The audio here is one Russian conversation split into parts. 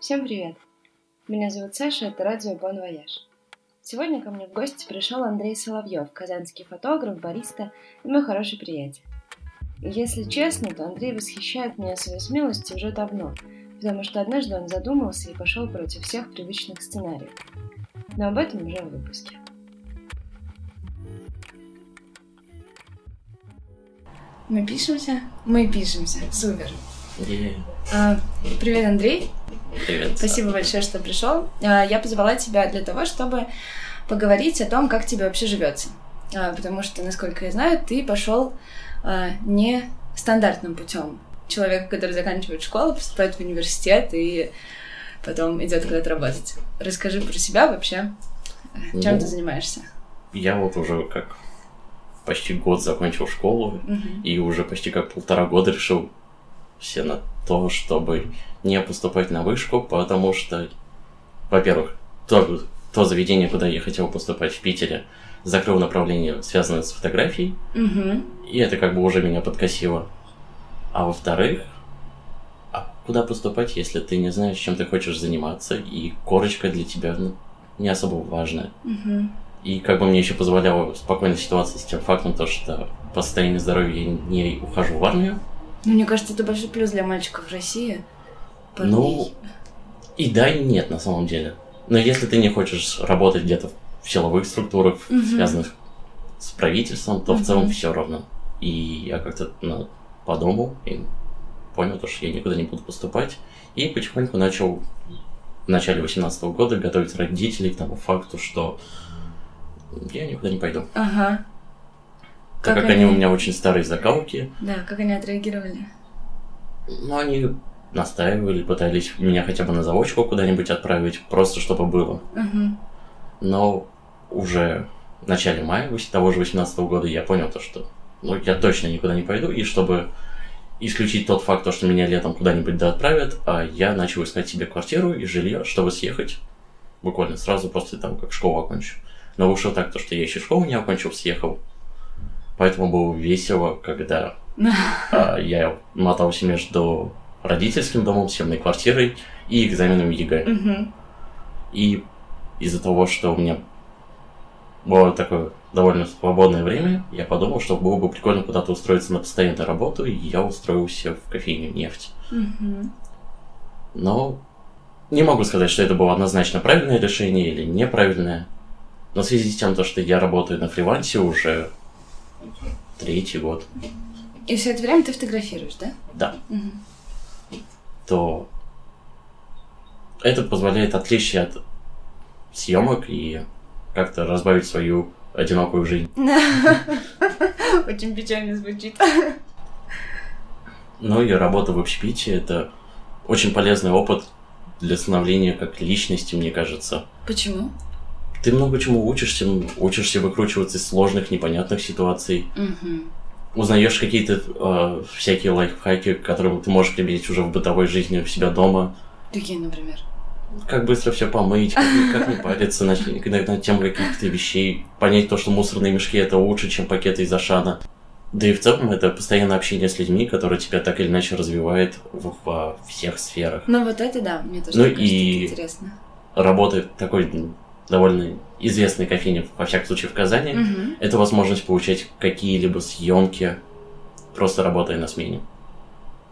Всем привет! Меня зовут Саша, это радио Бон Вояж. Сегодня ко мне в гости пришел Андрей Соловьев, казанский фотограф, бариста и мой хороший приятель. Если честно, то Андрей восхищает меня своей смелостью уже давно, потому что однажды он задумался и пошел против всех привычных сценариев. Но об этом уже в выпуске. Мы пишемся? Мы пишемся. Супер. Yeah. А, привет, Андрей. Привет. Спасибо большое, что пришел. А, Я позвала тебя для того, чтобы поговорить о том, как тебе вообще живется. А, Потому что, насколько я знаю, ты пошел а, не стандартным путем. Человек, который заканчивает школу, поступает в университет и потом идет куда-то работать. Расскажи про себя вообще. Чем Ну, ты занимаешься? Я вот уже как почти год закончил школу Мгм. и уже почти как полтора года решил все на то, чтобы не поступать на вышку, потому что, во-первых, то, то заведение, куда я хотел поступать в Питере, закрыл направление, связанное с фотографией, Мгм. и это как бы уже меня подкосило. А во-вторых, а куда поступать, если ты не знаешь, чем ты хочешь заниматься, и корочка для тебя ну, не особо важная. Мгм. И как бы мне еще позволяло спокойно ситуация с тем фактом, то, что по состоянию здоровья я не ухожу в армию. Ну, мне кажется, это большой плюс для мальчиков в России. Парней. Ну, и да, и нет на самом деле. Но если ты не хочешь работать где-то в силовых структурах, Мгм. связанных с правительством, то в Мгм. целом все равно. И я как-то ну, подумал и понял, то, что я никуда не буду поступать. И потихоньку начал в начале 18 года готовить родителей к тому факту, что я никуда не пойду. Ага. Так Как как они у они- меня очень старые закалки, Да, как они отреагировали? Ну, они настаивали, пытались меня хотя бы на заочку куда-нибудь отправить, просто чтобы было. Мгм. Но уже в начале мая того же 18 года я понял то, что ну, я точно никуда не пойду, и чтобы исключить тот факт, то, что меня летом куда-нибудь да отправят, а я начал искать себе квартиру и жилье, чтобы съехать буквально сразу после того, как школу окончу. Но вышло так, то, что я еще школу не окончил, съехал. Поэтому было весело, когда а, я мотался между родительским домом, съемной квартирой и экзаменом ЕГЭ. И из-за того, что у меня было такое довольно свободное время, я подумал, что было бы прикольно куда-то устроиться на постоянную работу, и я устроился в кофейню «Нефть». Но не могу сказать, что это было однозначно правильное решение или неправильное. Но в связи с тем, то, что я работаю на фрилансе уже третий год, И все это время ты фотографируешь, да? да, Мгм. то это позволяет отвлечься от съемок и как-то разбавить свою одинокую жизнь. Очень печально звучит. Ну и работа в общепите – это очень полезный опыт для становления как личности, мне кажется. Почему? Ты много чему учишься, учишься выкручиваться из сложных, непонятных ситуаций, Мгм. узнаешь какие-то э, всякие лайфхаки, которые ты можешь применить уже в бытовой жизни у себя дома. Какие, например? Как быстро все помыть, как, как не париться на, на, на тему каких-то вещей, понять то, что мусорные мешки это лучше, чем пакеты из Ашана. Да и в целом это постоянное общение с людьми, которое тебя так или иначе развивает в- во всех сферах. Ну вот это да, мне тоже Ну кажется, и- интересно. Работа такой довольно известной кофейне, во всяком случае в Казани, Мгм. это возможность получать какие-либо съемки, просто работая на смене.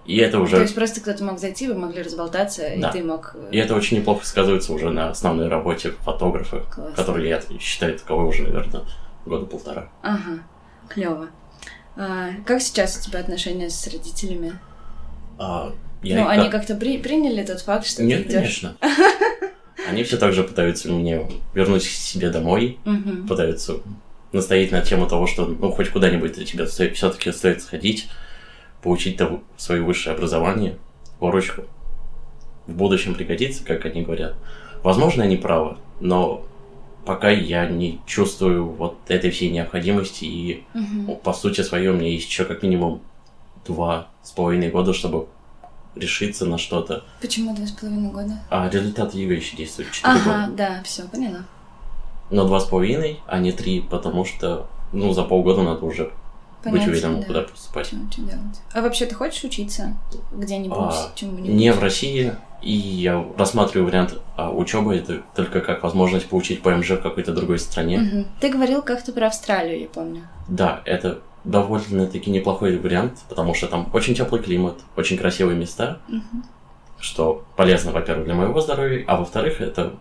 И это уже... То есть просто кто-то мог зайти, вы могли разболтаться, Да. и ты мог... И это очень неплохо сказывается уже на основной работе фотографа, Классно. который я считаю таковой уже, наверное, года полтора. Ага, клево. А, как сейчас у тебя отношения с родителями? А, я ну, они как- как-то при- приняли тот факт, что Нет, ты идешь. конечно. Они все так же пытаются мне вернуть к себе домой, Мгм. пытаются настоять на тему того, что ну хоть куда-нибудь тебе все-таки стоит сходить, получить того, свое высшее образование, корочку. В будущем пригодится, как они говорят. Возможно, они правы, но пока я не чувствую вот этой всей необходимости, и ну, по сути своей меня есть еще как минимум два с половиной года, чтобы решиться на что-то. Почему два с половиной года? А результаты ЕГЭ еще действуют 4 Ага, года. да, все, поняла. Но два с половиной, а не три, потому что, ну, за полгода надо уже быть уверенным, да. куда поступать. Что, что делать. А вообще ты хочешь учиться где-нибудь, а, чему-нибудь? Не в России, и я рассматриваю вариант а, учебы, это только как возможность получить ПМЖ в какой-то другой стране. Угу. Ты говорил как-то про Австралию, я помню. Да, это довольно-таки неплохой вариант, потому что там очень теплый климат, очень красивые места, угу. что полезно, во-первых, для моего здоровья, а во-вторых, это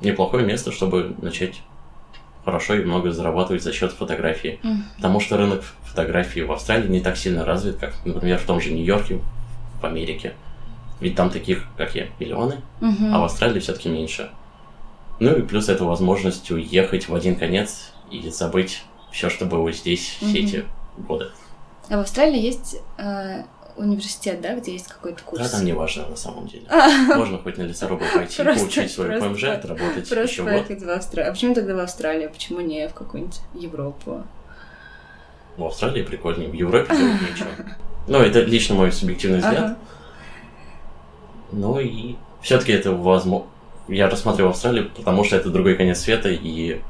неплохое место, чтобы начать хорошо и много зарабатывать за счет фотографии. Mm. Потому что рынок фотографии в Австралии не так сильно развит, как, например, в том же Нью-Йорке, в Америке. Ведь там таких, как я, миллионы, mm-hmm. а в Австралии все-таки меньше. Ну и плюс это возможность уехать в один конец и забыть все, что было здесь mm-hmm. все эти годы. А в Австралии есть э, университет, да, где есть какой-то курс? Да, там не важно на самом деле. А. Можно хоть на лесорубу пойти, получить свой ПМЖ, отработать еще год. в Австралию. А почему тогда в Австралию? Почему не в какую-нибудь Европу? В Австралии прикольнее, в Европе делать нечего. Ну, это лично мой субъективный взгляд. Ну и все-таки это возможно. Я рассматриваю Австралию, потому что это другой конец света, и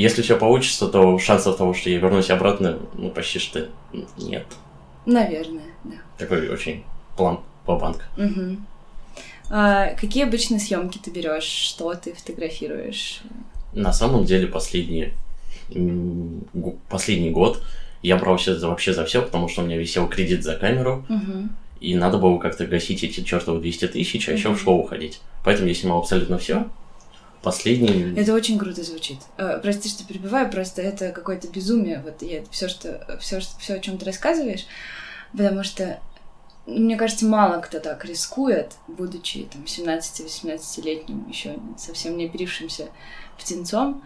если все получится, то шансов того, что я вернусь обратно, ну, почти что нет. Наверное, да. Такой очень план по банк. Угу. А, какие обычно съемки ты берешь? Что ты фотографируешь? На самом деле последние последний год я брался за, вообще за все, потому что у меня висел кредит за камеру, угу. и надо было как-то гасить эти чертовы 200 тысяч, а еще в школу ходить. Поэтому я снимал абсолютно все. Последний... Это очень круто звучит. Э, прости, что перебиваю, просто это какое-то безумие. Вот я все, что все, все, о чем ты рассказываешь, потому что мне кажется, мало кто так рискует, будучи там 17-18-летним, еще совсем не оперившимся птенцом.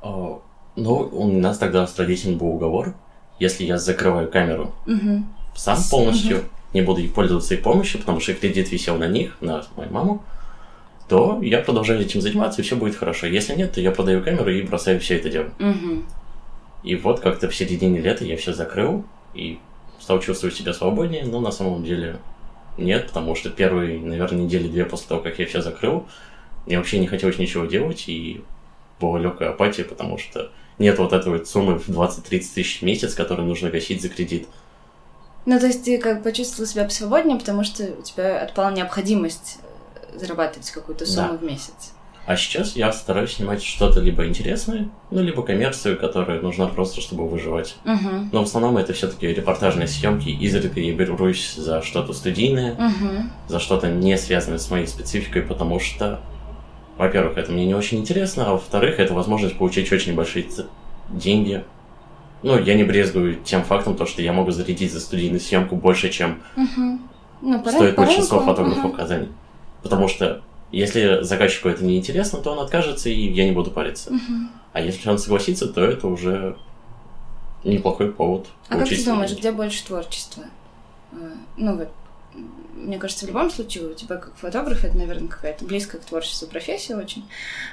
О, ну, у нас тогда с родителями был уговор, если я закрываю камеру угу. сам полностью, угу. не буду пользоваться их помощью, потому что кредит висел на них, на мою маму, то я продолжаю этим заниматься, и все будет хорошо. Если нет, то я продаю камеру и бросаю все это дело. Угу. И вот как-то в середине лета я все закрыл и стал чувствовать себя свободнее, но на самом деле нет, потому что первые, наверное, недели две после того, как я все закрыл, мне вообще не хотелось ничего делать, и была легкая апатия, потому что нет вот этой вот суммы в 20-30 тысяч в месяц, которую нужно гасить за кредит. Ну, то есть ты как почувствовал себя свободнее, потому что у тебя отпала необходимость зарабатывать какую-то сумму да. в месяц. А сейчас я стараюсь снимать что-то либо интересное, ну, либо коммерцию, которая нужна просто, чтобы выживать. Uh-huh. Но в основном это все-таки репортажные съемки. Изредка я берусь за что-то студийное, uh-huh. за что-то не связанное с моей спецификой, потому что, во-первых, это мне не очень интересно, а во-вторых, это возможность получить очень большие деньги. Ну, я не брезгую тем фактом, то, что я могу зарядить за студийную съемку больше, чем uh-huh. ну, стоит большинство фотографов uh-huh. в Казани. Потому что если заказчику это не интересно, то он откажется, и я не буду париться. Угу. А если он согласится, то это уже неплохой повод. А как ты думаешь, где больше творчества? Э, ну вот, мне кажется, в любом случае у тебя как фотограф это, наверное, какая-то близкая к творчеству профессия очень.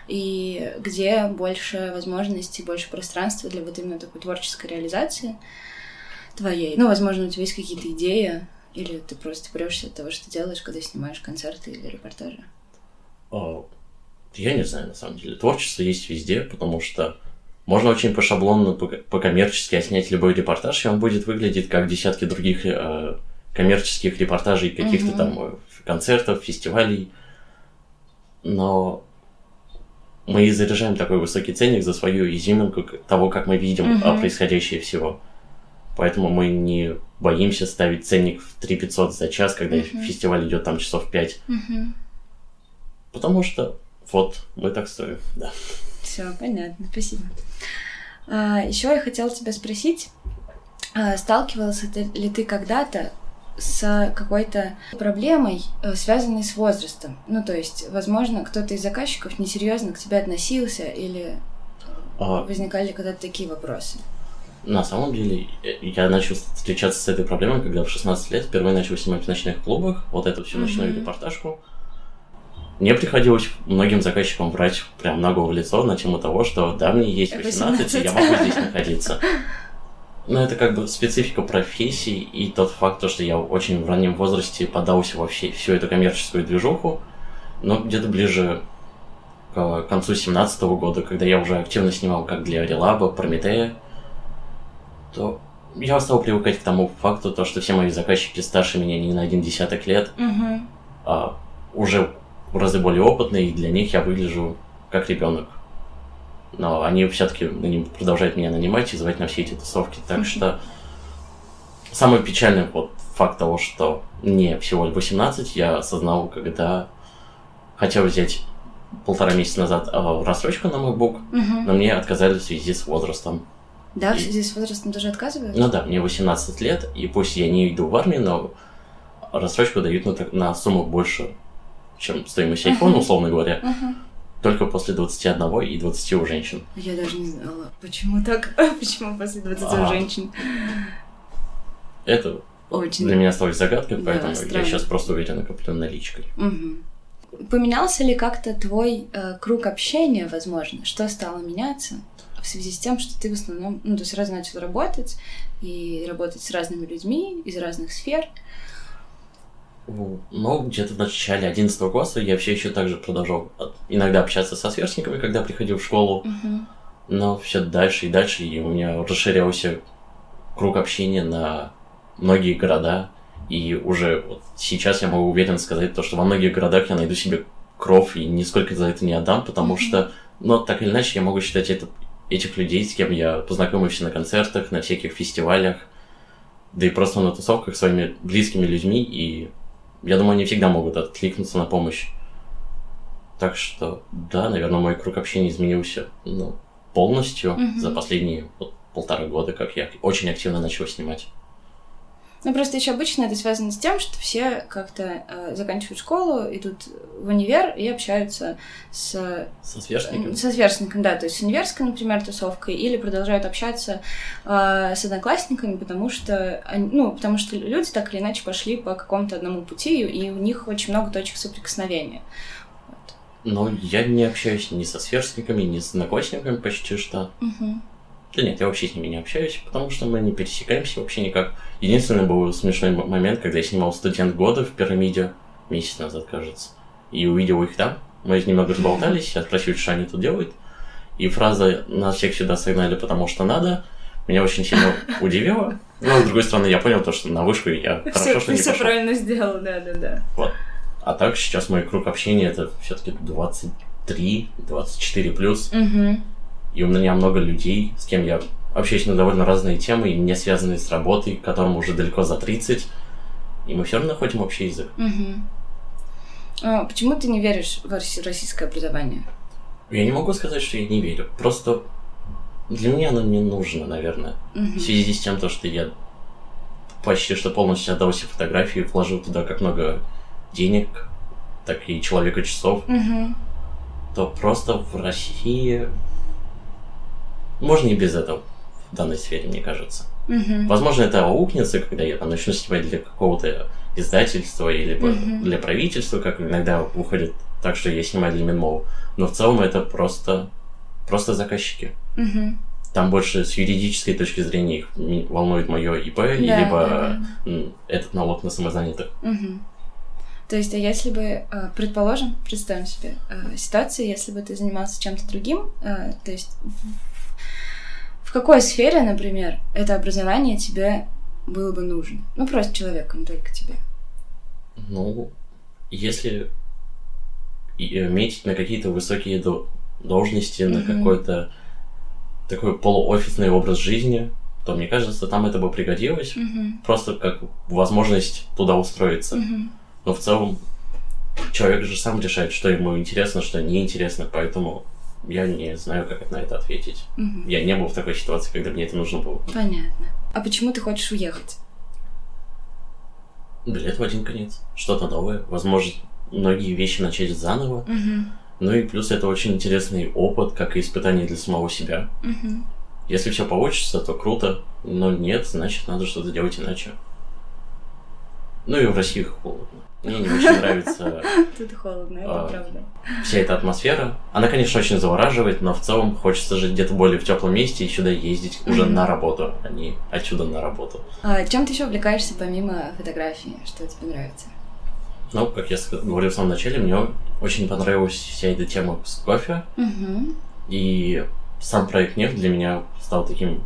И где больше возможностей, больше пространства для вот именно такой творческой реализации твоей. Ну, возможно, у тебя есть какие-то идеи, или ты просто прешься от того, что делаешь, когда снимаешь концерты или репортажи? О, я не знаю, на самом деле. Творчество есть везде, потому что можно очень по шаблону, по-коммерчески снять любой репортаж, и он будет выглядеть как десятки других э, коммерческих репортажей, каких-то угу. там э, концертов, фестивалей. Но мы заряжаем такой высокий ценник за свою изюминку того, как мы видим угу. происходящее всего. Поэтому мы не боимся ставить ценник в 3 500 за час, когда uh-huh. фестиваль идет там часов 5. Uh-huh. Потому что вот мы так стоим, да. Все, понятно, спасибо. А, еще я хотела тебя спросить, а, сталкивался ли ты когда-то с какой-то проблемой, э, связанной с возрастом? Ну, то есть, возможно, кто-то из заказчиков несерьезно к тебе относился или а... возникали когда-то такие вопросы? На самом деле, я начал встречаться с этой проблемой, когда в 16 лет впервые начал снимать в ночных клубах, вот эту всю ночную mm-hmm. репортажку. Мне приходилось многим заказчикам брать прям наголо в лицо на тему того, что да, мне есть 18, 18. и я могу здесь находиться. Но это как бы специфика профессии и тот факт, что я очень в раннем возрасте подался во все, всю эту коммерческую движуху, но где-то ближе к концу 17 года, когда я уже активно снимал как для Релаба, Прометея, то я стал привыкать к тому факту, то, что все мои заказчики старше меня не на один десяток лет, Угу. а уже в разы более опытные, и для них я выгляжу как ребенок. Но они все-таки продолжают меня нанимать и звать на все эти тусовки. Так Мгм. что самый печальный вот факт того, что мне всего 18, я осознал, когда хотел взять полтора месяца назад а, рассрочку на MacBook, Угу. но мне отказали в связи с возрастом. Да, в связи с возрастом тоже отказывают? Ну да, мне 18 лет, и пусть я не иду в армию, но рассрочку дают на, на сумму больше, чем стоимость айфона, Мгм. условно говоря, Мгм. только после 21 и 20 у женщин. Я даже не знала, почему так, почему после 20 у А. женщин. Это Очень. для меня осталось загадкой, Да, поэтому я странно. сейчас просто уверенно коплю наличкой. Мгм. Поменялся ли как-то твой э, круг общения, возможно? Что стало меняться в связи с тем, что ты в основном, ну, то есть раз начал работать и работать с разными людьми из разных сфер? Ну, где-то в начале 11 класса я все еще также продолжал иногда общаться со сверстниками, когда приходил в школу, Мгм. но все дальше и дальше, и у меня расширялся круг общения на многие города, и уже вот сейчас я могу уверенно сказать то, что во многих городах я найду себе кров и нисколько за это не отдам, потому Мгм. что, но так или иначе, я могу считать это, этих людей, с кем я познакомился на концертах, на всяких фестивалях, да и просто на тусовках своими близкими людьми, и я думаю, они всегда могут откликнуться на помощь. Так что, да, наверное, мой круг общения изменился ну, полностью Мгм. за последние вот, полтора года, как я очень активно начал снимать. Ну, просто еще обычно это связано с тем, что все как-то э, заканчивают школу, идут в универ и общаются с Со сверстниками. Со сверстником, да, то есть с универской, например, тусовкой, или продолжают общаться э, с одноклассниками, потому что, они- ну, потому что люди так или иначе пошли по какому-то одному пути, и у них очень много точек соприкосновения. Но я не общаюсь ни со сверстниками, ни с одноклассниками почти что. Мгм. Да нет, я вообще с ними не общаюсь, потому что мы не пересекаемся вообще никак. Единственный был смешной момент, когда я снимал «Студент года» в пирамиде, месяц назад, кажется, и увидел их там. Мы немного разболтались, я спросил, что они тут делают. И фраза «нас всех сюда согнали, потому что надо» меня очень сильно удивила. Но, с другой стороны, я понял то, что на вышку я хорошо, Всё- что не все пошел. правильно сделал, да-да-да. А так сейчас мой круг общения это все-таки 23, 24 плюс. Мгм. И у меня много людей, с кем я общаюсь на довольно разные темы, и не связанные с работой, которым уже далеко за 30. И мы все равно находим общий язык. Мгм. А почему ты не веришь в росси- российское образование? Я не могу сказать, что я не верю. Просто для меня оно не нужно, наверное. Мгм. В связи с тем, то, что я почти что полностью отдался фотографии, вложил туда как много денег, так и человека часов, Мгм. то просто в России можно и без этого в данной сфере, мне кажется. Мгм. Возможно, это аукнется, когда я там начну снимать для какого-то издательства или Мгм. для правительства, как иногда выходит так, что я снимаю для Минмол. Но в целом это просто, просто заказчики. Мгм. Там больше с юридической точки зрения их волнует мое ИП, Да, либо да, да. этот налог на самозанятых. Мгм. То есть, а если бы, э, предположим, представим себе э, ситуацию, если бы ты занимался чем-то другим, э, то есть какой сфере, например, это образование тебе было бы нужно? Ну, просто человеку, не только тебе. Ну, если иметь на какие-то высокие до- должности, на Мгм. какой-то такой полуофисный образ жизни, то мне кажется, там это бы пригодилось. Мгм. Просто как возможность туда устроиться. Мгм. Но в целом человек же сам решает, что ему интересно, что неинтересно, поэтому я не знаю, как на это ответить. Мгм. Я не был в такой ситуации, когда мне это нужно было. Понятно. А почему ты хочешь уехать? Билет в один конец. Что-то новое. Возможно, многие вещи начать заново. Мгм. Ну и плюс это очень интересный опыт, как и испытание для самого себя. Мгм. Если все получится, то круто. Но нет, значит, надо что-то делать иначе. Ну и в России холодно. Мне не очень нравится Тут холодно, А. это правда. вся эта атмосфера. Она, конечно, очень завораживает, но в целом хочется жить где-то более в теплом месте и сюда ездить уже на работу, а не отсюда на работу. А чем ты еще увлекаешься помимо фотографии? Что тебе нравится? Ну, как я говорил в самом начале, мне очень понравилась вся эта тема с кофе. И сам проект «Нефть» для меня стал таким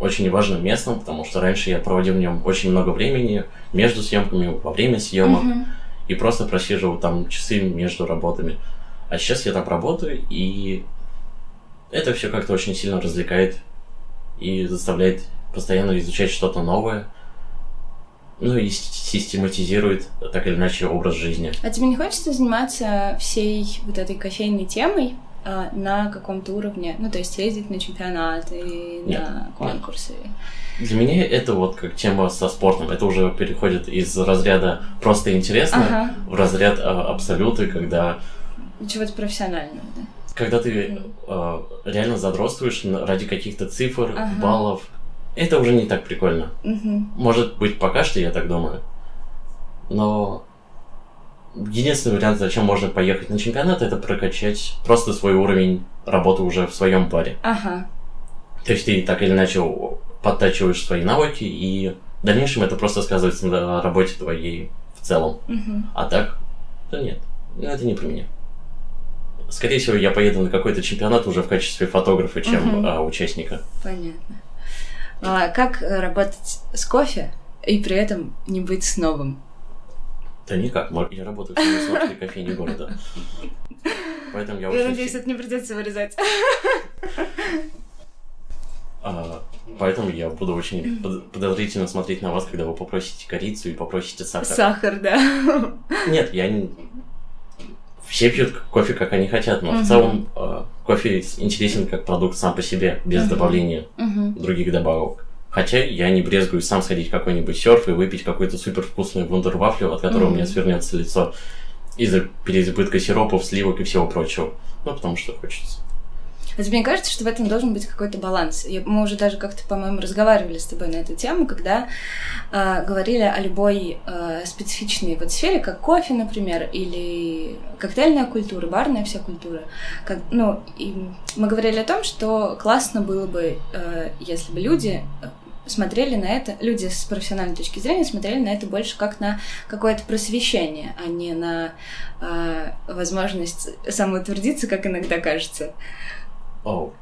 очень важным местом, потому что раньше я проводил в нем очень много времени между съемками, во время съемок, Мгм. и просто просиживал там часы между работами. А сейчас я там работаю, и это все как-то очень сильно развлекает и заставляет постоянно изучать что-то новое, ну и систематизирует так или иначе образ жизни. А тебе не хочется заниматься всей вот этой кофейной темой а, на каком-то уровне? Ну, то есть ездить на чемпионаты, Нет, на конкурсы? Для меня это вот как тема со спортом. Это уже переходит из разряда просто интересно Ага. в разряд а, абсолюты, когда, Чего-то профессионального, да? когда ты а, реально задротствуешь ради каких-то цифр, Ага. баллов. Это уже не так прикольно. Мгм. Может быть, пока что я так думаю. Но единственный вариант, зачем можно поехать на чемпионат, это прокачать просто свой уровень работы уже в своем баре. Ага. То есть ты так или иначе подтачиваешь свои навыки, и в дальнейшем это просто сказывается на работе твоей в целом. Мгм. А так, да нет, ну, это не про меня. Скорее всего, я поеду на какой-то чемпионат уже в качестве фотографа, чем Мгм. а, участника. Понятно. А как работать с кофе и при этом не быть снобом? Да никак, я работаю в самой кофейне города. Поэтому я очень... это не придется вырезать. А, поэтому я буду очень под- подозрительно смотреть на вас, когда вы попросите корицу и попросите сахар. Сахар, да. Нет, я не... Все пьют кофе, как они хотят, но Мгм. в целом а, кофе интересен как продукт сам по себе, без Мгм. добавления Мгм. других добавок. Хотя я не брезгую сам сходить в какой-нибудь серф и выпить какой-то супер вкусную вундервафлю, от которого у меня свернется лицо из-за переизбытка сиропов, сливок и всего прочего. Ну, потому что хочется. А тебе не кажется, что в этом должен быть какой-то баланс? Мы уже даже как-то, по-моему, разговаривали с тобой на эту тему, когда а, говорили о любой а, специфичной вот сфере, как кофе, например, или коктейльная культура, барная вся культура. Как, ну, и мы говорили о том, что классно было бы, а, если бы люди э, смотрели на это, люди с профессиональной точки зрения смотрели на это больше как на какое-то просвещение, а не на а, возможность самоутвердиться, как иногда кажется. О,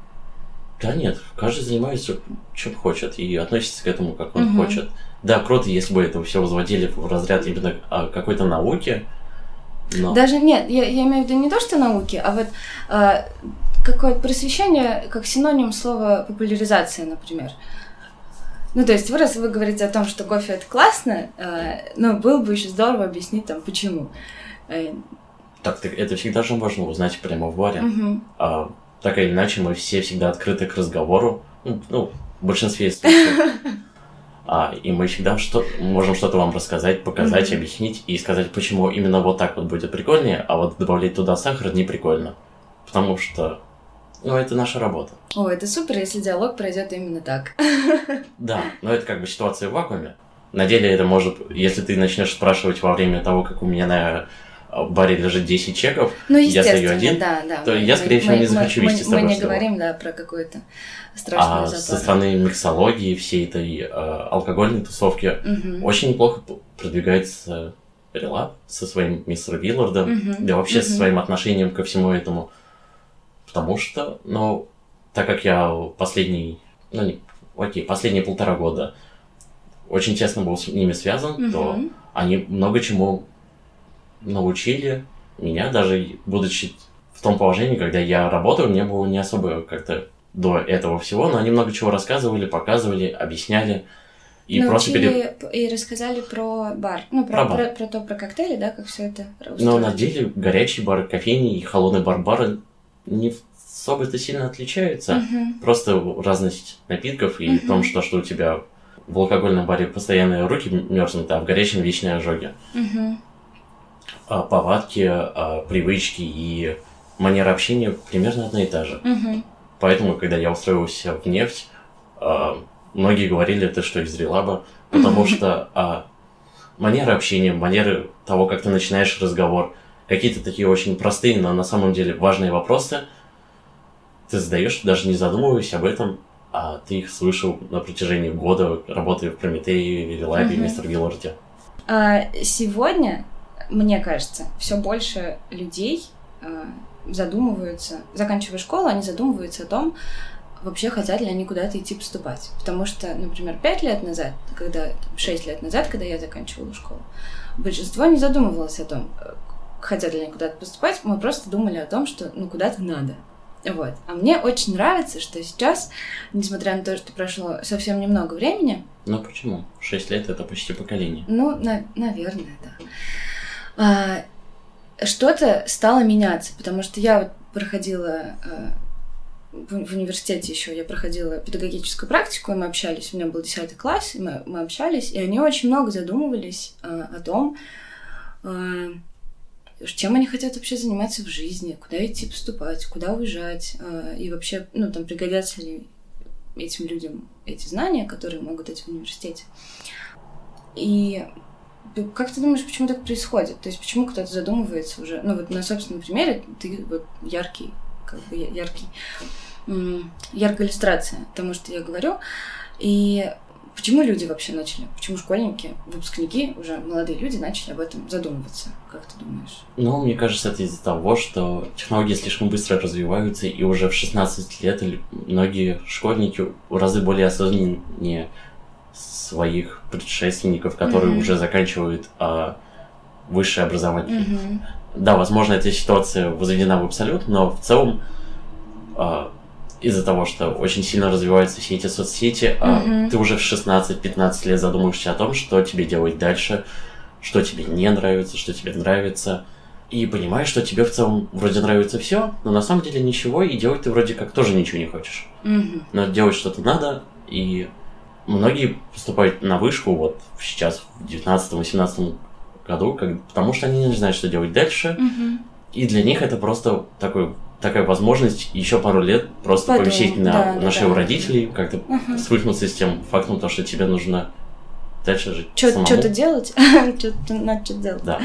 да нет, каждый занимается чем хочет и относится к этому, как он Мгм. хочет. Да, круто, если бы это все возводили в разряд именно а, какой-то науки, но... Даже нет, я, я имею в виду не то, что науки, а вот а, какое-то просвещение как синоним слова популяризация, например. Ну, то есть, вы, раз вы говорите о том, что кофе это классно, а, ну, было бы еще здорово объяснить там, почему. Э, Так, так это всегда же можно узнать прямо в баре. мгм. А, так или иначе, мы все всегда открыты к разговору. Ну, ну, в большинстве случаев. А, и мы всегда что, можем что-то вам рассказать, показать, Мгм. объяснить и сказать, почему именно вот так вот будет прикольнее, а вот добавлять туда сахар не прикольно. Потому что, ну, это наша работа. О, это супер, если диалог пройдет именно так. Да, но это как бы ситуация в вакууме. На деле это может, если ты начнешь спрашивать во время того, как у меня на э, баре лежит 10 чеков, Ну, Я стою один, да, да. то Мы- я, мы- скорее всего, мы- не захочу мы- вести с Мы тобой не разговор. говорим, да, про какую-то страшную а со запару. стороны миксологии, всей этой э, алкогольной тусовки, Мгм. очень неплохо продвигается Релап со своим мистером Виллардом, Мгм. да вообще со Мгм. своим отношением ко всему этому. Потому что, ну, так как я последний, ну, не, окей, последние полтора года очень тесно был с ними связан, то Мгм. они много чему научили меня, даже будучи в том положении, когда я работал, мне было не особо как-то до этого всего, но они много чего рассказывали, показывали, объясняли. И просто Научили пере... п- и рассказали про бар. Ну, про, Про бар. про- про то, про коктейли, да, как все это Но устроено. на деле горячий бар кофейни и холодный бар бара не особо-то сильно отличаются. Мгм. Просто разность напитков и в Мгм. том, что, что у тебя в алкогольном баре постоянно руки мерзнут, а в горячем вечные ожоги. Мгм. А повадки, а привычки и манера общения примерно одна и та же. Мгм. Поэтому, когда я устроился в нефть, а, многие говорили, это что из релаба, потому что а, манера общения, манеры того, как ты начинаешь разговор, какие-то такие очень простые, но на самом деле важные вопросы, ты задаешь, даже не задумываясь об этом, а ты их слышал на протяжении года, работая в Прометее, Релабе, Мгм. Мистер Гилларде. А сегодня, мне кажется, все больше людей а, задумываются, заканчивая школу, они задумываются о том, вообще хотят ли они куда-то идти поступать. Потому что, например, пять лет назад, когда шесть лет назад, когда я заканчивала школу, большинство не задумывалось о том, хотят ли они куда-то поступать, мы просто думали о том, что ну куда-то надо. Вот. А мне очень нравится, что сейчас, несмотря на то, что прошло совсем немного времени... Ну почему? Шесть лет — это почти поколение. Ну, на, наверное, да. А, что-то стало меняться, потому что я вот проходила а, в, в университете еще я проходила педагогическую практику, и мы общались, у меня был 10 класс, и мы, мы общались, и они очень много задумывались э, о том, э, чем они хотят вообще заниматься в жизни, куда идти поступать, куда уезжать, э, и вообще, ну, там, пригодятся ли этим людям эти знания, которые могут быть в университете. И как ты думаешь, почему так происходит? То есть почему кто-то задумывается уже? Ну вот на собственном примере ты вот яркий, как бы яркий яркая иллюстрация тому, что я говорю. И почему люди вообще начали? Почему школьники, выпускники, уже молодые люди начали об этом задумываться? Как ты думаешь? Ну, мне кажется, это из-за того, что технологии слишком быстро развиваются, и уже в 16 лет многие школьники в разы более осознаннее своих предшественников, которые mm-hmm. уже заканчивают а, высшее образование. Mm-hmm. Да, возможно, эта ситуация возведена в абсолют, но в целом а, из-за того, что очень сильно развиваются все эти соцсети, mm-hmm. а ты уже в 16-15 лет задумаешься о том, что тебе делать дальше, что тебе не нравится, что тебе нравится. И понимаешь, что тебе в целом вроде нравится все, но на самом деле ничего, и делать ты вроде как тоже ничего не хочешь. Mm-hmm. Но делать что-то надо, и многие поступают на вышку вот сейчас, в 19-18 году, как, потому что они не знают, что делать дальше, mm-hmm. и для них это просто такой такая возможность еще пару лет просто Потом, повисеть на, да, на шею да. родителей, как-то угу. свыкнуться с тем фактом, то, что тебе нужно дальше жить Чё, самому. Что-то делать, что-то надо что делать. Да.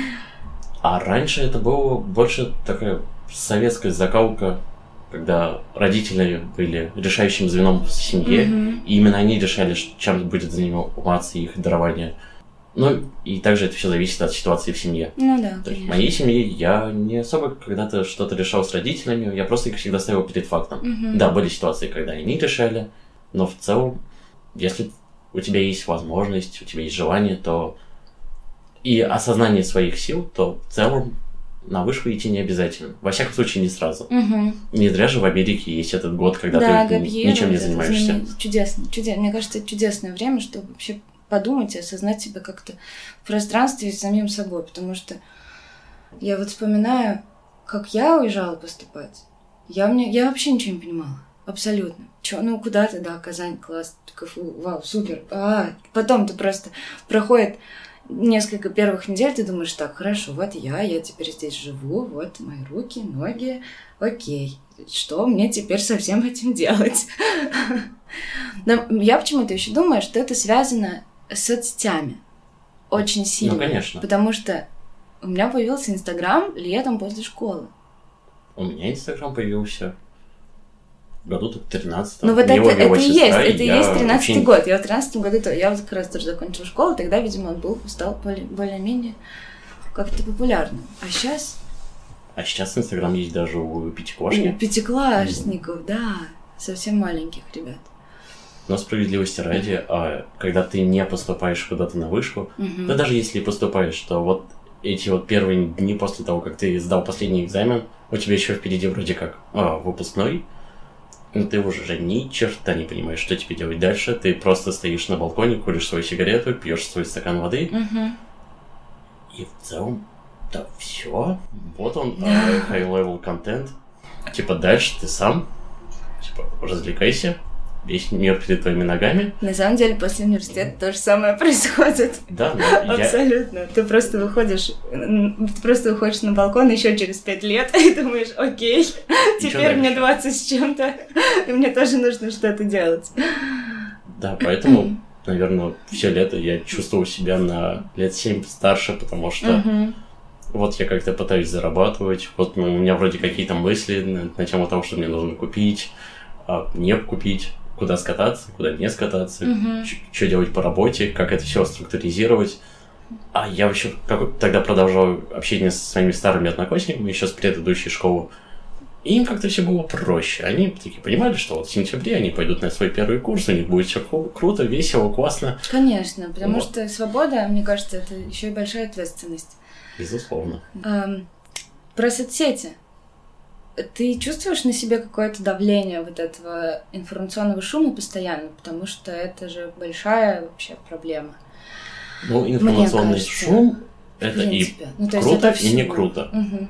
А раньше это было больше такая советская закалка, когда родители были решающим звеном в семье, mm и именно они решали, чем будет заниматься их дарование. Ну, и также это все зависит от ситуации в семье. Ну да. То есть в моей семье я не особо когда-то что-то решал с родителями, я просто их всегда ставил перед фактом. Угу. Да, были ситуации, когда они решали, но в целом, если у тебя есть возможность, у тебя есть желание, то и осознание своих сил, то в целом на вышку идти не обязательно. Во всяком случае, не сразу. Угу. Не зря же в Америке есть этот год, когда да, ты Габьер, ничем не занимаешься. Чудесно, чудесно. Мне кажется, это чудесное время, чтобы вообще подумать и осознать себя как-то в пространстве и самим собой, потому что я вот вспоминаю, как я уезжала поступать. Я, мне, я вообще ничего не понимала. Абсолютно. Чё, ну куда ты, да, Казань, класс, КФУ, вау, супер. А, потом ты просто проходит несколько первых недель, ты думаешь, так, хорошо, вот я, я теперь здесь живу, вот мои руки, ноги, окей. Что мне теперь со всем этим делать? Но я почему-то еще думаю, что это связано соцсетями очень сильно. Ну, конечно. Потому что у меня появился Инстаграм летом после школы. У меня Инстаграм появился году 13 Ну вот это, это и есть, это и есть 13 очень... год. Я в 13 году, то я вот как раз тоже закончила школу, тогда, видимо, он был, стал более-менее как-то популярным. А сейчас... А сейчас Инстаграм есть даже у пятиклассников. У пятиклассников, mm-hmm. да. Совсем маленьких ребят. Но справедливости ради, а, когда ты не поступаешь куда-то на вышку, угу. да даже если поступаешь, то вот эти вот первые дни после того, как ты сдал последний экзамен, у тебя еще впереди вроде как а, выпускной, и ты уже ни черта не понимаешь, что тебе делать дальше. Ты просто стоишь на балконе, куришь свою сигарету, пьешь свой стакан воды. Угу. И в целом, да все. Вот он, uh, high-level контент. Типа дальше ты сам, типа, развлекайся, весь мир перед твоими ногами. На самом деле, после университета то же самое происходит. Да, но Абсолютно. Я... Ты просто выходишь, ты просто выходишь на балкон еще через пять лет и думаешь, окей, и теперь мне 20 с чем-то, и мне тоже нужно что-то делать. Да, поэтому, наверное, все лето я чувствовал себя на лет 7 старше, потому что вот я как-то пытаюсь зарабатывать, вот ну, у меня вроде какие-то мысли на, на тему того, что мне нужно купить, а не купить куда скататься, куда не скататься, угу. что делать по работе, как это все структуризировать. А я вообще как, тогда продолжал общение с своими старыми одноклассниками еще с предыдущей школы. И им как-то все было проще. Они такие понимали, что вот в сентябре они пойдут на свой первый курс, у них будет все круто, весело, классно. Конечно, потому вот. что свобода, мне кажется, это еще и большая ответственность. Безусловно. Эм, про соцсети. Ты чувствуешь на себе какое-то давление вот этого информационного шума постоянно, потому что это же большая вообще проблема. Ну, информационный кажется, шум это и ну, круто, это и не круто. Угу.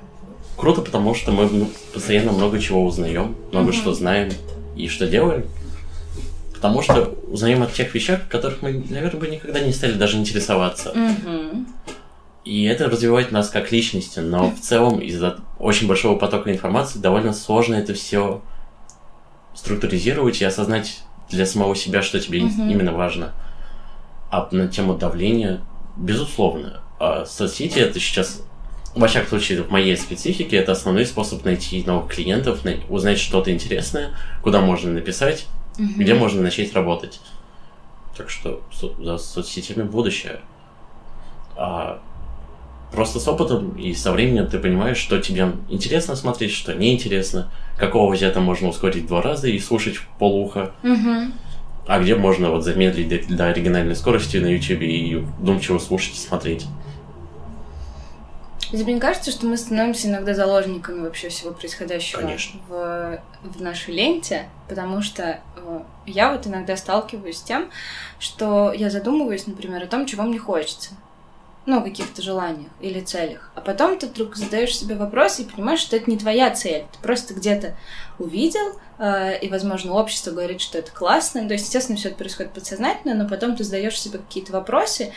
Круто, потому что мы постоянно много чего узнаем, много угу. что знаем и что делаем. Потому что узнаем о тех вещах, которых мы, наверное, бы никогда не стали даже интересоваться. Угу. И это развивает нас как личности, но в целом из-за очень большого потока информации довольно сложно это все структуризировать и осознать для самого себя, что тебе угу. именно важно. А на тему давления, безусловно, а соцсети это сейчас во всяком случае, в моей специфике это основной способ найти новых клиентов, узнать что-то интересное, куда можно написать, угу. где можно начать работать. Так что за соцсетями будущее. А просто с опытом и со временем ты понимаешь, что тебе интересно смотреть, что неинтересно, какого взята можно ускорить два раза и слушать в полуха. Угу. А где можно вот замедлить до оригинальной скорости на YouTube и вдумчиво слушать и смотреть. Тебе не кажется, что мы становимся иногда заложниками вообще всего происходящего Конечно. В, в нашей ленте? Потому что э, я вот иногда сталкиваюсь с тем, что я задумываюсь, например, о том, чего мне хочется. Ну, каких-то желаниях или целях. А потом ты вдруг задаешь себе вопрос и понимаешь, что это не твоя цель. Ты просто где-то увидел, э, и, возможно, общество говорит, что это классно. То есть, естественно, все это происходит подсознательно, но потом ты задаешь себе какие-то вопросы,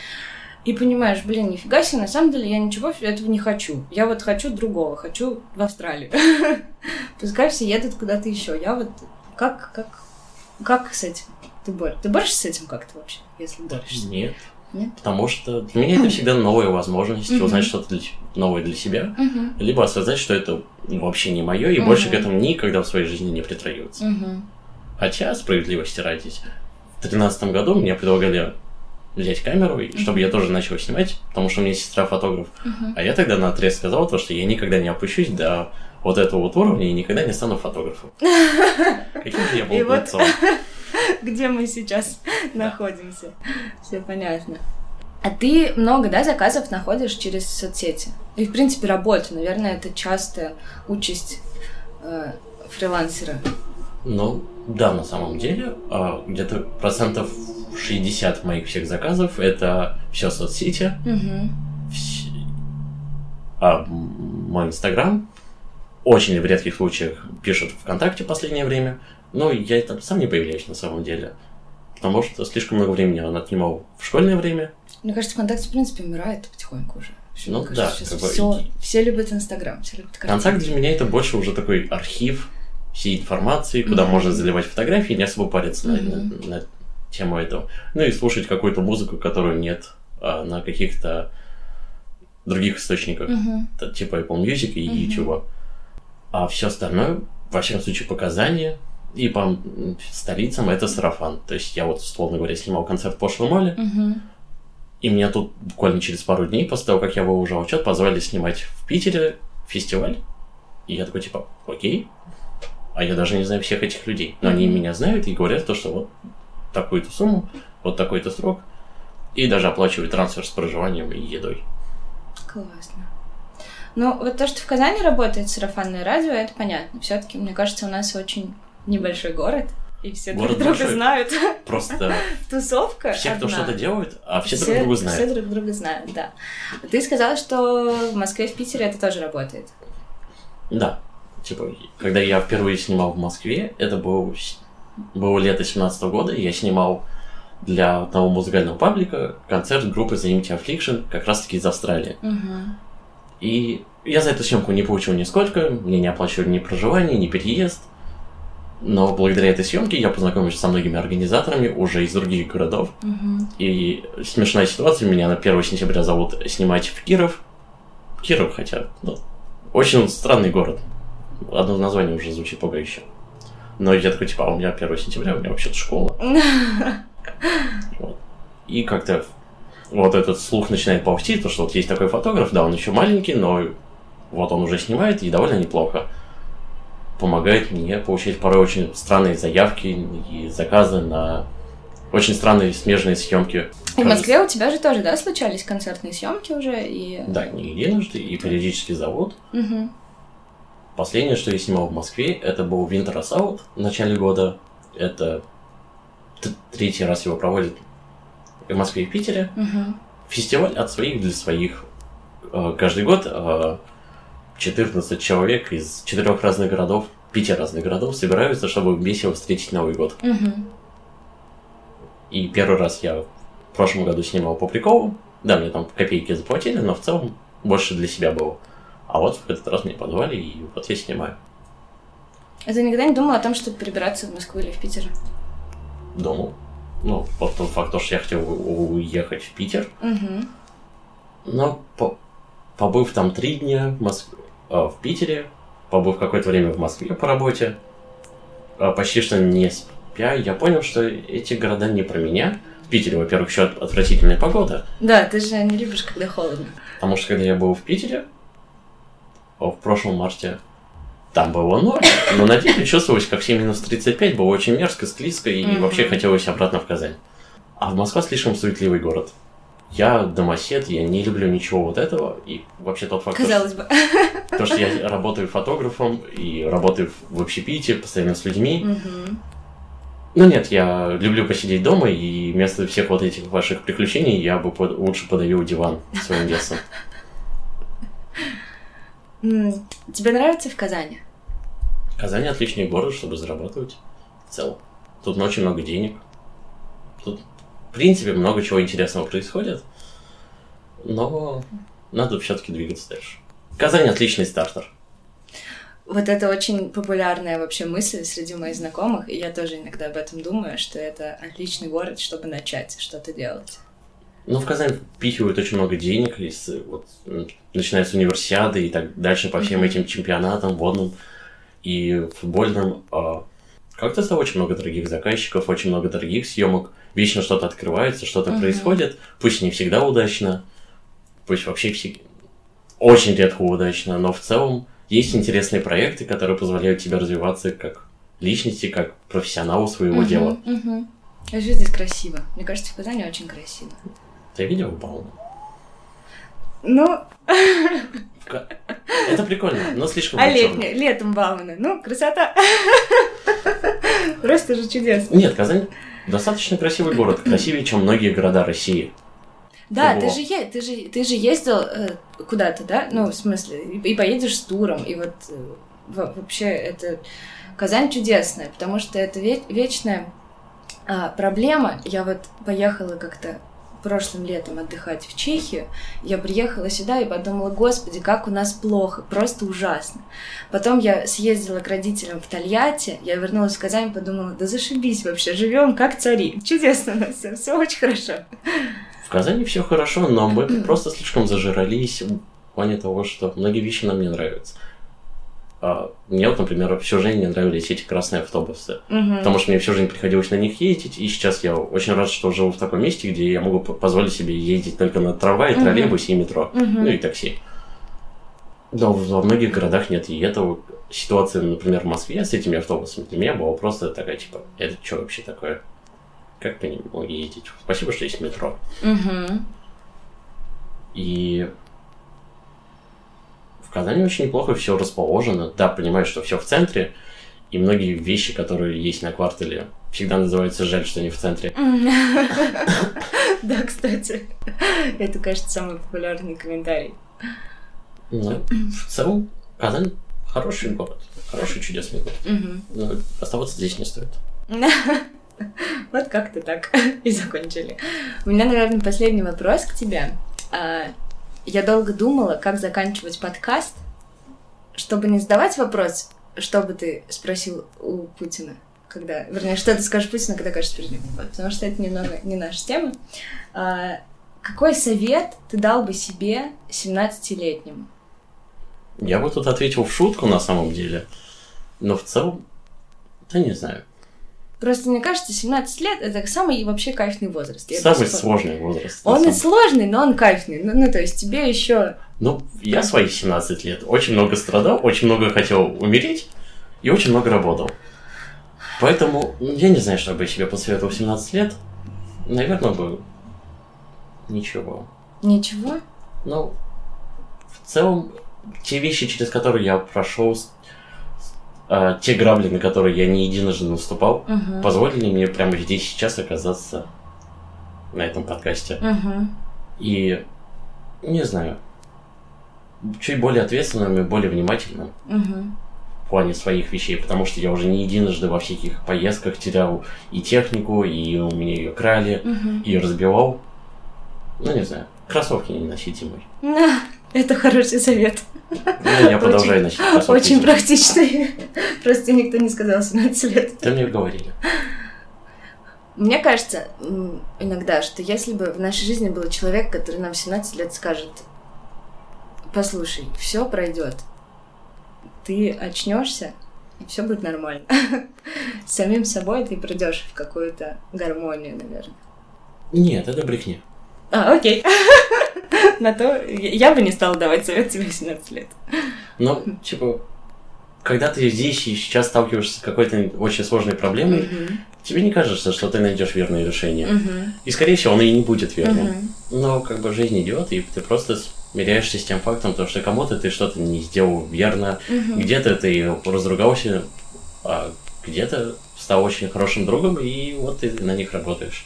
и понимаешь, блин, нифига себе, на самом деле я ничего этого не хочу. Я вот хочу другого, хочу в Австралию. Пускай все едут куда-то еще. Я вот как, как, как с этим? Ты, бор... ты борешься с этим как-то вообще, если борешься? Нет. Нет? Потому что для меня это всегда новая возможность узнать что-то новое для себя, либо осознать, что это вообще не мое, и больше к этому никогда в своей жизни не притрагиваться. Хотя, справедливости ради, в 2013 году мне предлагали взять камеру, и чтобы я тоже начал снимать, потому что у меня сестра фотограф. А я тогда на отрез сказал то, что я никогда не опущусь до вот этого вот уровня и никогда не стану фотографом. Каким же я был глупцом. Где мы сейчас находимся. Все понятно. А ты много, да, заказов находишь через соцсети? И, в принципе, работу, наверное, это частая участь э, фрилансера. Ну, да, на самом деле, а, где-то процентов 60 моих всех заказов это все соцсети, угу. вс... а мой инстаграм. Очень в редких случаях пишут ВКонтакте в последнее время, но я там сам не появляюсь на самом деле, потому что слишком много времени он отнимал в школьное время. Мне кажется, ВКонтакте, в принципе, умирает потихоньку уже. Все, ну да, как бы... все, все любят Инстаграм, все любят картинки. Контакт для меня это больше уже такой архив всей информации, куда mm-hmm. можно заливать фотографии, не особо париться mm-hmm. на, на, на тему этого. Ну и слушать какую-то музыку, которую нет а, на каких-то других источниках, mm-hmm. типа Apple Music и mm-hmm. YouTube. А все остальное, во всяком случае, показания и по столицам это сарафан. То есть я вот, условно говоря, снимал концерт в прошлом моле, mm-hmm. и меня тут буквально через пару дней после того, как я выложил отчет, позвали снимать в Питере фестиваль. И я такой, типа, окей, а я даже не знаю всех этих людей. Но они меня знают и говорят то, что вот такую-то сумму, вот такой-то срок, и даже оплачивают трансфер с проживанием и едой. Классно. Ну, вот то, что в Казани работает сарафанное радио, это понятно. Все-таки, мне кажется, у нас очень небольшой город, и все город друг друга знают. Просто тусовка. Все, одна. кто что-то делает, а все, все друг друга знают. Все друг друга знают, да. Ты сказала, что в Москве и в Питере это тоже работает. Да. Типа, когда я впервые снимал в Москве, это был, было лето 17 года, я снимал для одного музыкального паблика концерт группы The Empty Affliction, как раз-таки из Австралии. Угу. И я за эту съемку не получил нисколько, мне не оплачивали ни проживание, ни переезд. Но благодаря этой съемке я познакомился со многими организаторами уже из других городов. Угу. И смешная ситуация, меня на 1 сентября зовут снимать в Киров. Киров, хотя, ну, очень странный город одно название уже звучит пугающе. Но я такой, типа, а у меня 1 сентября, у меня вообще-то школа. вот. И как-то вот этот слух начинает ползти, то, что вот есть такой фотограф, да, он еще маленький, но вот он уже снимает, и довольно неплохо. Помогает мне получать порой очень странные заявки и заказы на очень странные смежные съемки. И в Москве у тебя же тоже, да, случались концертные съемки уже? И... Да, не единожды, и периодически зовут. Угу. Последнее, что я снимал в Москве, это был Winter Assault в начале года. Это третий раз его проводят в Москве и в Питере. Угу. Фестиваль от своих для своих. Э, каждый год 14 э, человек из четырех разных городов, пяти разных городов собираются, чтобы весело встретить Новый год. Угу. И первый раз я в прошлом году снимал по приколу. Да, мне там копейки заплатили, но в целом больше для себя было. А вот в этот раз меня позвали, и вот я снимаю. А ты никогда не думал о том, чтобы перебираться в Москву или в Питер? Думал. Ну, вот тот факт, что я хотел уехать в Питер. Угу. Но по побыв там три дня в, Моск... а, в Питере, побыв какое-то время в Москве по работе, а, почти что не спя, я понял, что эти города не про меня. В Питере, во-первых, еще отвратительная погода. Да, ты же не любишь, когда холодно. Потому что когда я был в Питере, в прошлом марте, там было ноль, но на деле чувствовалось, как все минус 35, было очень мерзко, склизко, и mm-hmm. вообще хотелось обратно в Казань. А в Москва слишком суетливый город. Я домосед, я не люблю ничего вот этого, и вообще тот факт, Казалось то, бы. То, что я работаю фотографом и работаю в общепите, постоянно с людьми. Ну нет, я люблю посидеть дома, и вместо всех вот этих ваших приключений я бы под... лучше подавил диван своим весом. Тебе нравится в Казани? Казань отличный город, чтобы зарабатывать в целом. Тут очень много денег. Тут, в принципе, много чего интересного происходит. Но надо все-таки двигаться дальше. Казань отличный стартер. Вот это очень популярная вообще мысль среди моих знакомых, и я тоже иногда об этом думаю, что это отличный город, чтобы начать что-то делать. Ну, в Казань впихивают очень много денег, из, вот, начиная с универсиады и так дальше по всем mm-hmm. этим чемпионатам водным и футбольным. А как-то стало очень много дорогих заказчиков, очень много дорогих съемок. Вечно что-то открывается, что-то mm-hmm. происходит. Пусть не всегда удачно, пусть вообще всегда очень редко удачно, но в целом есть интересные проекты, которые позволяют тебе развиваться как личности, как профессионалу своего mm-hmm, дела. Mm-hmm. А что здесь красиво? Мне кажется, в Казани очень красиво. Ты видел Бауна? Ну... Это прикольно, но слишком А летне, летом Бауна. Ну, красота. Просто же чудесно. Нет, Казань достаточно красивый город, красивее, чем многие города России. Да, ты же, е- ты, же, ты же ездил э, куда-то, да? Ну, в смысле, и, и поедешь с туром, и вот э, вообще это... Казань чудесная, потому что это вечная а, проблема. Я вот поехала как-то прошлым летом отдыхать в Чехию, я приехала сюда и подумала, господи, как у нас плохо, просто ужасно. Потом я съездила к родителям в Тольятти, я вернулась в Казань и подумала, да зашибись вообще, живем как цари. Чудесно у нас все, все очень хорошо. В Казани все хорошо, но мы просто слишком зажирались в плане того, что многие вещи нам не нравятся. А, мне вот, например, всю жизнь не нравились эти красные автобусы. Угу. Потому что мне всю жизнь приходилось на них ездить, и сейчас я очень рад, что живу в таком месте, где я могу позволить себе ездить только на трамвае, троллейбусе и метро, угу. ну и такси. Но во многих городах нет, и это ситуация, например, в Москве с этими автобусами для меня была просто такая, типа, это что вообще такое? Как по ним ездить? Спасибо, что есть метро. Угу. И Казани очень неплохо все расположено. Да, понимаю, что все в центре, и многие вещи, которые есть на квартале, всегда называются «жаль, что не в центре». Да, кстати. Это, кажется, самый популярный комментарий. Ну, в целом, Казань хороший город. Хороший, чудесный город. Но оставаться здесь не стоит. Вот как-то так и закончили. У меня, наверное, последний вопрос к тебе. А, я долго думала, как заканчивать подкаст, чтобы не задавать вопрос, что бы ты спросил у Путина, когда, вернее, что ты скажешь Путину, когда кажется перед ним, потому что это немного не наша тема. А, какой совет ты дал бы себе 17-летнему? Я бы тут ответил в шутку на самом деле, но в целом, да не знаю. Просто мне кажется, 17 лет это самый вообще кайфный возраст. Я самый сложный возраст. Он и сложный, но он кайфный. Ну, ну то есть тебе еще. Ну, я свои 17 лет очень много страдал, очень много хотел умереть. и очень много работал. Поэтому я не знаю, что бы я себе посоветовал в 17 лет. Наверное, бы ничего. Ничего? Ну, в целом, те вещи, через которые я прошел, э, те грабли, на которые я не единожды наступал, Угу. позволили мне прямо здесь сейчас оказаться на этом подкасте. Угу. И, не знаю, чуть более ответственным и более внимательным Угу. в плане своих вещей, потому что я уже не единожды во всяких поездках терял и технику, и у меня ее крали, Угу. и разбивал. Ну, не знаю, кроссовки не носить зимой. Это хороший совет. Ну, я продолжаю носить кроссовки Очень практичный. Просто никто не сказал 17 лет. Это мне говорили. Мне кажется иногда, что если бы в нашей жизни был человек, который нам в 17 лет скажет, послушай, все пройдет, ты очнешься, и все будет нормально. С самим собой ты придешь в какую-то гармонию, наверное. Нет, это брехня. А, окей. На то я бы не стала давать совет тебе в 17 лет. Ну, типа, когда ты здесь и сейчас сталкиваешься с какой-то очень сложной проблемой, Мгм. тебе не кажется, что ты найдешь верное решение. Мгм. И, скорее всего, оно и не будет верным. Мгм. Но как бы жизнь идет, и ты просто смиряешься с тем фактом, то, что кому-то ты что-то не сделал верно, Мгм. где-то ты разругался, а где-то стал очень хорошим другом, и вот ты на них работаешь.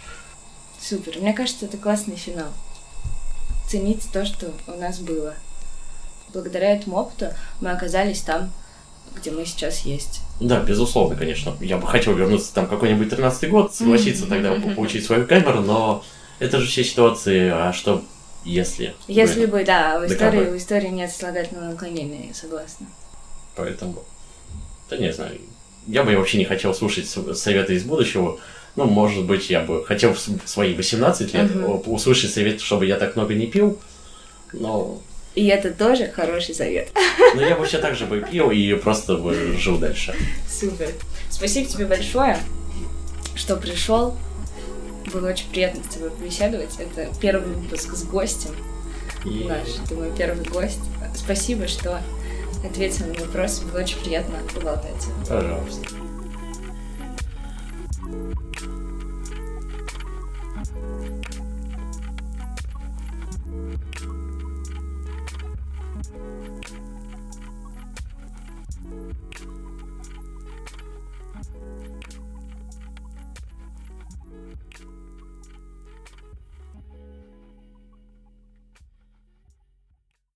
Супер. Мне кажется, это классный финал. Ценить то, что у нас было. Благодаря этому опыту мы оказались там, где мы сейчас есть. Да, безусловно, конечно. Я бы хотел вернуться там какой-нибудь 13 год, согласиться тогда по- получить свою камеру, но это же все ситуации, а что если? Если бы? бы, да, в истории, в истории нет слагательного наклонения, я согласна. Поэтому, да не знаю, я бы вообще не хотел слушать советы из будущего. Ну, может быть, я бы хотел в свои 18 лет о- услышать совет, чтобы я так много не пил, но, И это тоже хороший совет. но я все так же бы пил и просто бы жил дальше. Супер. Спасибо тебе большое, что пришел. Было очень приятно с тобой побеседовать. Это первый выпуск с гостем И наш. Ты мой первый гость. Спасибо, что ответил на вопрос. Было очень приятно поболтать. Пожалуйста.